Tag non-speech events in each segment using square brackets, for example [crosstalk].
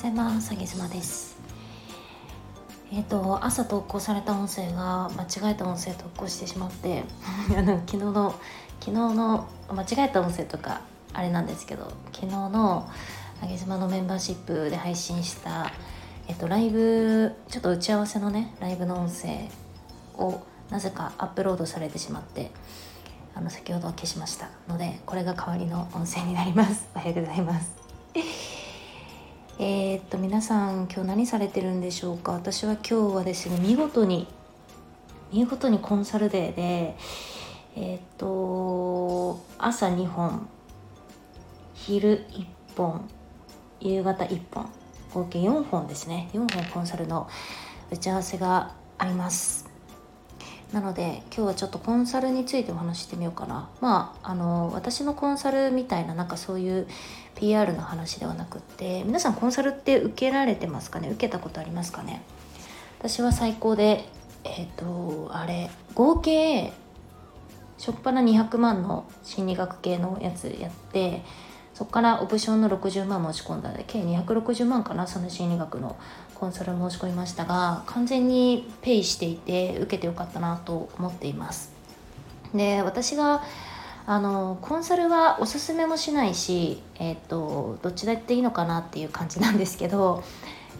ございますぎ妻です。えっ、ー、と朝投稿された音声が間違えた音声投稿してしまって [laughs] あの昨日の昨日の間違えた音声とかあれなんですけど昨日のあげ妻のメンバーシップで配信したえっ、とライブちょっと打ち合わせのねライブの音声をなぜかアップロードされてしまってあの先ほど消しましたのでこれが代わりの音声になります。おはようございます。えー、っと皆さん今日何されてるんでしょうか？私は今日はですね見事に見事にコンサルデーでえー、っと朝2本昼1本夕方1本合計4本ですね。4本コンサルの打ち合わせがあります。なので今日はちょっとコンサルについてお話ししてみようかな。まああの私のコンサルみたいななんかそういう PR の話ではなくって皆さんコンサルって受けられてますかね？受けたことありますかね？私は最高でえっ、ー、とあれ合計初っ端200万の心理学系のやつやってそこからオプションの60万申し込んだで計260万かなその心理学のコンサル申し込みましたが完全にペイしていて受けてよかったなと思っています。で私があのコンサルはおすすめもしないし、えーと、どっちだっていいのかなっていう感じなんですけど、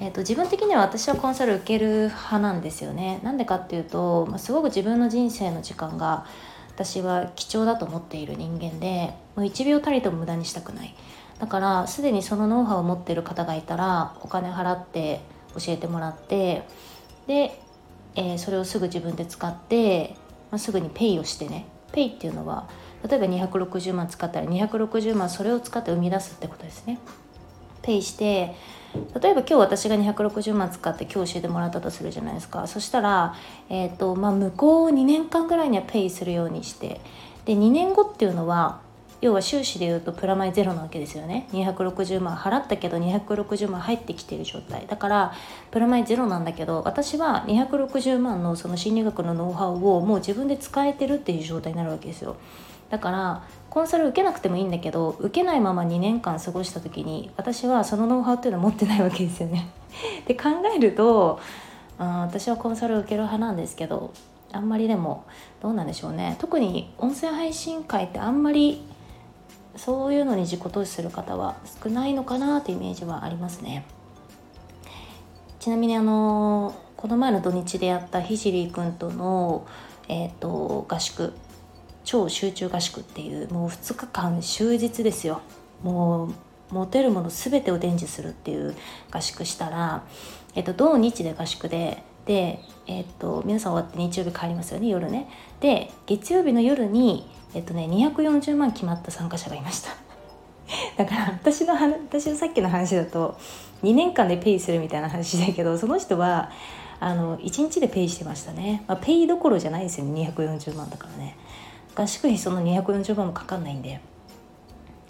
えーと、自分的には私はコンサル受ける派なんですよね。なんでかっていうと、まあ、すごく自分の人生の時間が私は貴重だと思っている人間でもう1秒たりとも無駄にしたくない。だからすでにそのノウハウを持ってる方がいたらお金払って教えてもらってで、えー、それをすぐ自分で使って、まあ、すぐにペイをしてね。ペイっていうのは例えば260万使ったら260万それを使って生み出すってことですね。ペイして例えば今日私が260万使って今日教えてもらったとするじゃないですか。そしたら、えーとまあ、向こう2年間ぐらいにはペイするようにして。で2年後っていうのは要は収支でいうとプラマイゼロなわけですよね。260万払ったけど260万入ってきてる状態。だからプラマイゼロなんだけど私は260万のその心理学のノウハウをもう自分で使えてるっていう状態になるわけですよ。だからコンサル受けなくてもいいんだけど受けないまま2年間過ごした時に私はそのノウハウっていうのは持ってないわけですよね。[laughs] で考えるとあ私はコンサル受ける派なんですけどあんまりでもどうなんでしょうね。特に音声配信会ってあんまりそういうのに自己投資する方は少ないのかなってイメージはありますね。ちなみにあのこの前の土日でやったひじり君との、えーと、合宿超集中合宿っていうもう2日間終日ですよ。もう持てるもの全てを伝授するっていう合宿したら、えっと、土日で合宿でで、えっと、皆さん終わって日曜日帰りますよね夜ね。で月曜日の夜にえっとね240万決まった参加者がいました。[laughs] だから私の私のさっきの話だと2年間でペイするみたいな話だけどその人はあの1日でペイしてましたね、まあ、ペイどころじゃないですよね240万だからね。合宿費その240万もかかんないんで。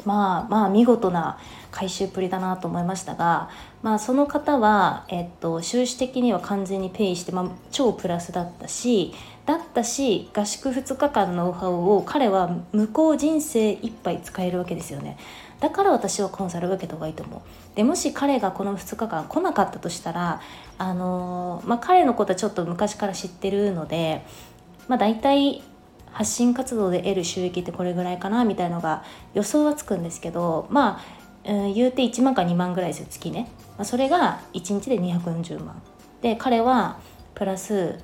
まあまあ見事な回収っぷりだなと思いましたが、まあ、その方は、えっと、収支的には完全にペイして、まあ、超プラスだったしだったし合宿2日間のノウハウを彼は向こう人生いっぱい使えるわけですよね。だから私はコンサルを受けた方がいいと思う。でもし彼がこの2日間来なかったとしたらあのー、まあ、彼のことはちょっと昔から知ってるので、まあ、大体発信活動で得る収益ってこれぐらいかなみたいのが予想はつくんですけどまあ、うん、言うて1万か2万ぐらいですよ月ね、まあ、それが1日で240万。で彼はプラス、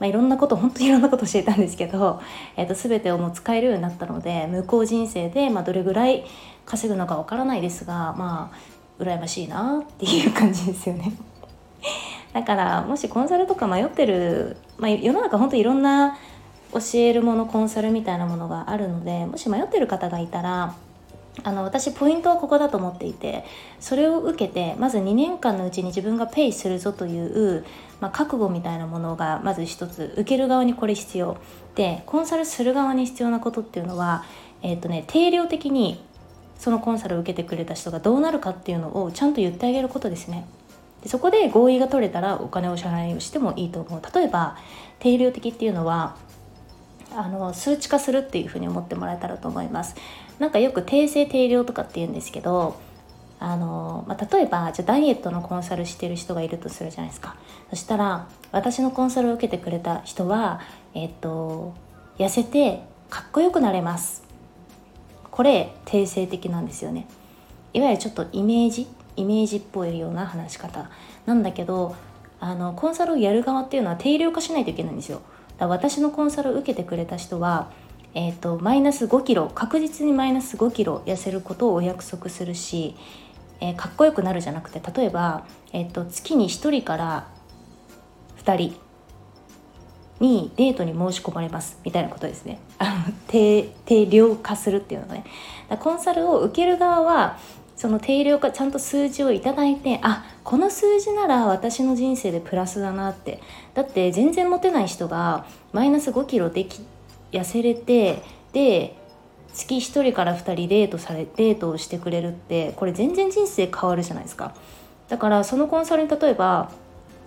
まあ、いろんなこと [laughs] 本当にいろんなこと教えたんですけど、えー、と全てをもう使えるようになったので向こう人生で、まあ、どれぐらい稼ぐのかわからないですがまあ羨ましいなっていう感じですよね。[laughs] だからもしコンサルとか迷ってる、まあ、世の中本当いろんな教えるものコンサルみたいなものがあるのでもし迷ってる方がいたらあの私ポイントはここだと思っていてそれを受けてまず2年間のうちに自分がペイするぞという、まあ、覚悟みたいなものがまず一つ受ける側にこれ必要でコンサルする側に必要なことっていうのは、えーとね、定量的にそのコンサルを受けてくれた人がどうなるかっていうのをちゃんと言ってあげることですね。でそこで合意が取れたらお金を支払いをしてもいいと思う例えば定量的っていうのはあの数値化するっていうふうに思ってもらえたらと思いますなんかよく定性定量とかって言うんですけどあの、まあ、例えばじゃダイエットのコンサルしてる人がいるとするじゃないですか。そしたら私のコンサルを受けてくれた人はえっと痩せてかっこよくなれます。これ定性的なんですよね。いわゆるちょっとイメージイメージっぽいような話し方。なんだけどあのコンサルをやる側っていうのは定量化しないといけないんですよ。だから私のコンサルを受けてくれた人はえーと、マイナス5キロ確実にマイナス5キロ痩せることをお約束するし、えー、かっこよくなるじゃなくて例えば、えーと、月に1人から2人にデートに申し込まれますみたいなことですね。あの定定量化するっていうのね。コンサルを受ける側はその定量化ちゃんと数字を頂いてあこの数字なら私の人生でプラスだなって。だって全然モテない人がマイナス5キロできて痩せれてで月1人から2人デートされデートをしてくれるってこれ全然人生変わるじゃないですか。だからそのコンサルに例えば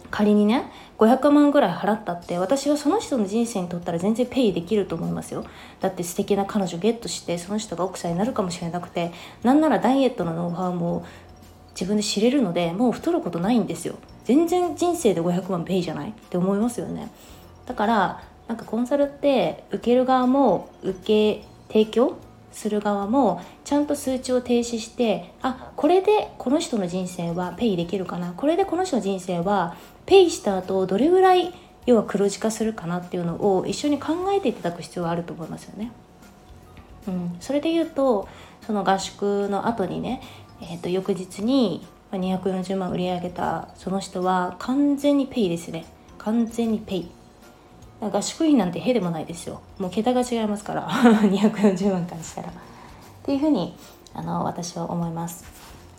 仮にね500万ぐらい払ったって私はその人の人生にとったら全然ペイできると思いますよ。だって素敵な彼女ゲットしてその人が奥さんになるかもしれなくてなんならダイエットのノウハウも自分で知れるのでもう太ることないんですよ。全然人生で500万ペイじゃないって思いますよね。だからなんかコンサルって受ける側も受け提供する側もちゃんと数値を停止してあこれでこの人の人生はペイできるかな。これでこの人の人生はペイした後どれぐらい要は黒字化するかなっていうのを一緒に考えていただく必要はあると思いますよね。うん、それで言うとその合宿の後にね、えー、と翌日に240万売り上げたその人は完全にペイですね。完全にペイ。合宿費なんてへでもないですよ。もう桁が違いますから。240万からしたら。っていうふうにあの私は思います。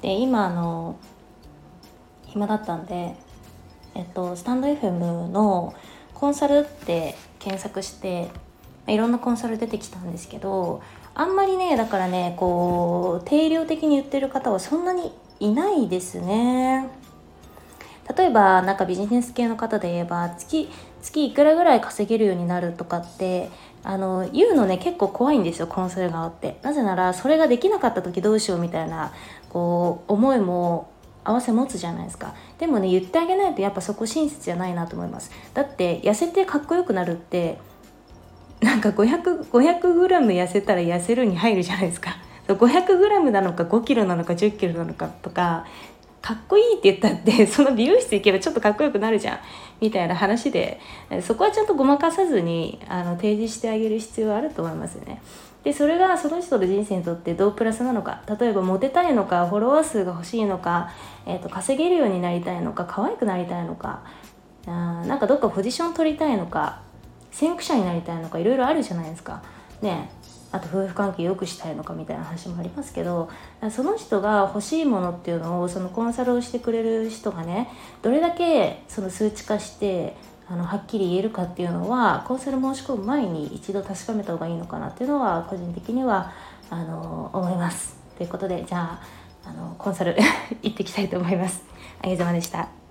で今あの暇だったんでえっとスタンド FM のコンサルって検索していろんなコンサル出てきたんですけどあんまりねだからねこう定量的に言ってる方はそんなにいないですね。例えばなんかビジネス系の方で言えば月月いくらぐらい稼げるようになるとかってあの言うのね結構怖いんですよコンサル側って。なぜならそれができなかった時どうしようみたいなこう思いも合わせ持つじゃないですか。でもね言ってあげないとやっぱそこ親切じゃないなと思います。だって痩せてかっこよくなるってなんか 500, 500g 痩せたら痩せるに入るじゃないですか。500g なのか 5kg なのか 10kg なのかとかかっこいいって言ったって [laughs] その美容室行けばちょっとかっこよくなるじゃんみたいな話でそこはちゃんとごまかさずにあの提示してあげる必要はあると思いますよね。でそれがその人の人生にとってどうプラスなのか例えばモテたいのかフォロワー数が欲しいのか、えーと、稼げるようになりたいのか可愛くなりたいのかあなんかどっかポジション取りたいのか先駆者になりたいのかいろいろあるじゃないですか。ねあと夫婦関係良くしたいのかみたいな話もありますけどその人が欲しいものっていうのをそのコンサルをしてくれる人がねどれだけその数値化してあのはっきり言えるかっていうのはコンサル申し込む前に一度確かめた方がいいのかなっていうのは個人的にはあの思います。ということでじゃああのコンサル [laughs] 行ってきたいと思います。あげざまでした。